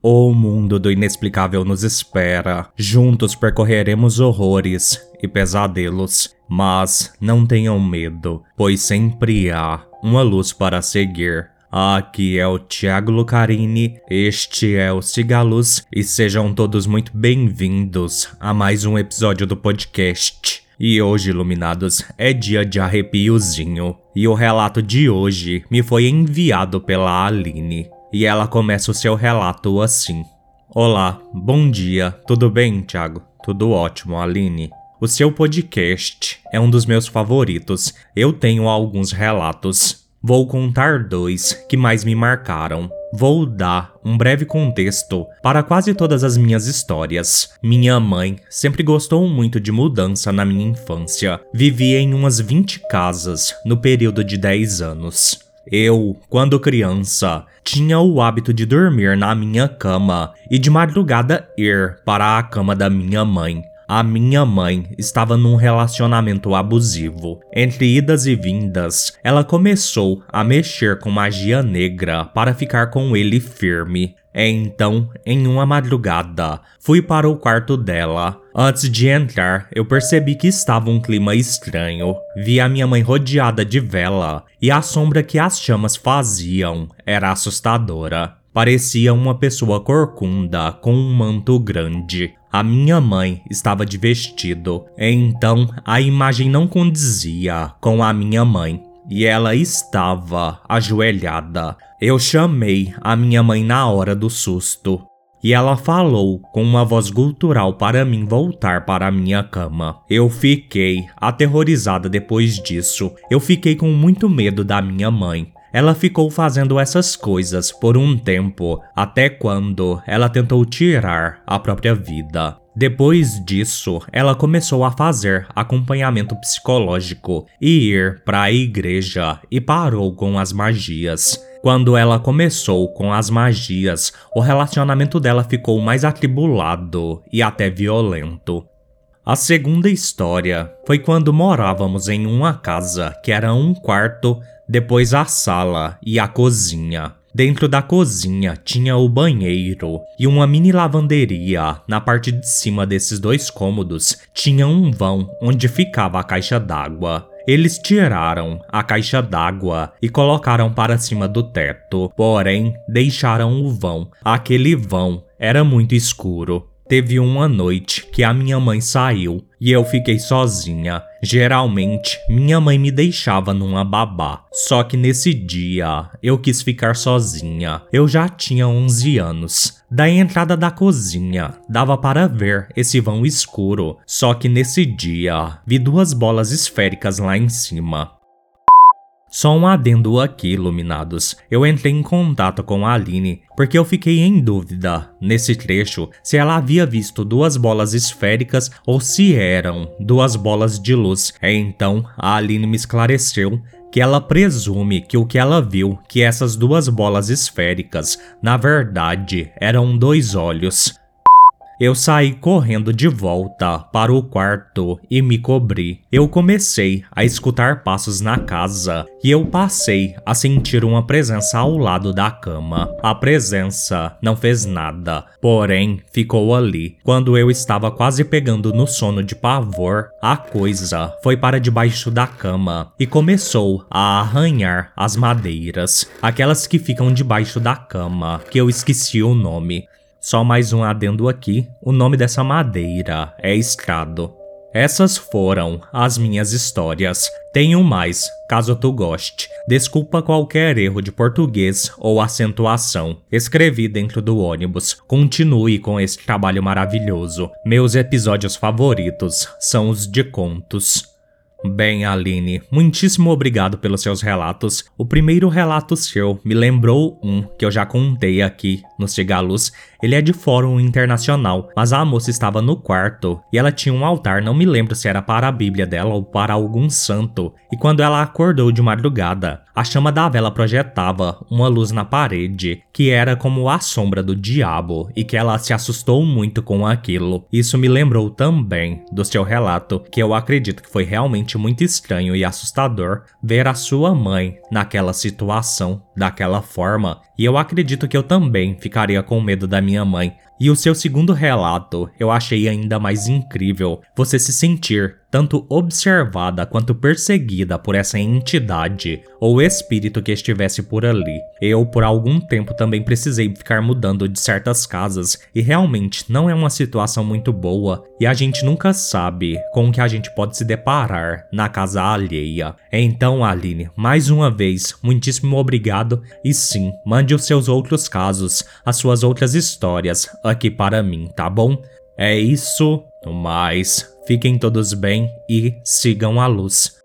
O mundo do inexplicável nos espera. Juntos percorreremos horrores e pesadelos. Mas não tenham medo, pois sempre há uma luz para seguir. Aqui é o Thiago Lucarini, este é o Cigaluz e sejam todos muito bem-vindos a mais um episódio do podcast. E hoje, iluminados, é dia de arrepiozinho. E o relato de hoje me foi enviado pela Aline. E ela começa o seu relato assim: Olá, bom dia, tudo bem, Thiago? Tudo ótimo, Aline. O seu podcast é um dos meus favoritos. Eu tenho alguns relatos. Vou contar dois que mais me marcaram. Vou dar um breve contexto para quase todas as minhas histórias. Minha mãe sempre gostou muito de mudança na minha infância. Vivia em umas 20 casas no período de 10 anos. Eu, quando criança, tinha o hábito de dormir na minha cama e de madrugada ir para a cama da minha mãe. A minha mãe estava num relacionamento abusivo. Entre idas e vindas, ela começou a mexer com magia negra para ficar com ele firme. Então, em uma madrugada, fui para o quarto dela. Antes de entrar, eu percebi que estava um clima estranho. Vi a minha mãe rodeada de vela e a sombra que as chamas faziam era assustadora. Parecia uma pessoa corcunda com um manto grande. A minha mãe estava de vestido, então a imagem não condizia com a minha mãe e ela estava ajoelhada. Eu chamei a minha mãe na hora do susto. E ela falou com uma voz gutural para mim voltar para a minha cama. Eu fiquei aterrorizada depois disso. Eu fiquei com muito medo da minha mãe. Ela ficou fazendo essas coisas por um tempo, até quando ela tentou tirar a própria vida. Depois disso, ela começou a fazer acompanhamento psicológico e ir para a igreja e parou com as magias. Quando ela começou com as magias, o relacionamento dela ficou mais atribulado e até violento. A segunda história foi quando morávamos em uma casa que era um quarto, depois a sala e a cozinha. Dentro da cozinha tinha o banheiro e uma mini lavanderia. Na parte de cima desses dois cômodos tinha um vão onde ficava a caixa d'água. Eles tiraram a caixa d'água e colocaram para cima do teto, porém deixaram o vão. Aquele vão era muito escuro. Teve uma noite que a minha mãe saiu e eu fiquei sozinha. Geralmente, minha mãe me deixava numa babá. Só que nesse dia, eu quis ficar sozinha. Eu já tinha 11 anos. Da entrada da cozinha, dava para ver esse vão escuro. Só que nesse dia, vi duas bolas esféricas lá em cima. Só um adendo aqui, iluminados. Eu entrei em contato com a Aline porque eu fiquei em dúvida, nesse trecho, se ela havia visto duas bolas esféricas ou se eram duas bolas de luz. Então, a Aline me esclareceu que ela presume que o que ela viu, que essas duas bolas esféricas, na verdade, eram dois olhos. Eu saí correndo de volta para o quarto e me cobri. Eu comecei a escutar passos na casa e eu passei a sentir uma presença ao lado da cama. A presença não fez nada, porém ficou ali. Quando eu estava quase pegando no sono de pavor, a coisa foi para debaixo da cama e começou a arranhar as madeiras, aquelas que ficam debaixo da cama, que eu esqueci o nome. Só mais um adendo aqui: o nome dessa madeira é estrado. Essas foram as minhas histórias. Tenho mais, caso tu goste. Desculpa qualquer erro de português ou acentuação. Escrevi dentro do ônibus. Continue com esse trabalho maravilhoso. Meus episódios favoritos são os de contos. Bem, Aline, muitíssimo obrigado pelos seus relatos. O primeiro relato seu me lembrou um que eu já contei aqui no Cigaluz. Ele é de fórum internacional, mas a moça estava no quarto e ela tinha um altar, não me lembro se era para a Bíblia dela ou para algum santo. E quando ela acordou de madrugada, a chama da vela projetava uma luz na parede, que era como a sombra do diabo, e que ela se assustou muito com aquilo. Isso me lembrou também do seu relato, que eu acredito que foi realmente muito estranho e assustador ver a sua mãe naquela situação daquela forma, e eu acredito que eu também ficaria com medo da minha mãe. E o seu segundo relato eu achei ainda mais incrível. Você se sentir tanto observada quanto perseguida por essa entidade ou espírito que estivesse por ali. Eu, por algum tempo, também precisei ficar mudando de certas casas e realmente não é uma situação muito boa e a gente nunca sabe com o que a gente pode se deparar na casa alheia. Então, Aline, mais uma vez, muitíssimo obrigado e sim, mande os seus outros casos, as suas outras histórias aqui para mim, tá bom? É isso, no mais, fiquem todos bem e sigam a luz.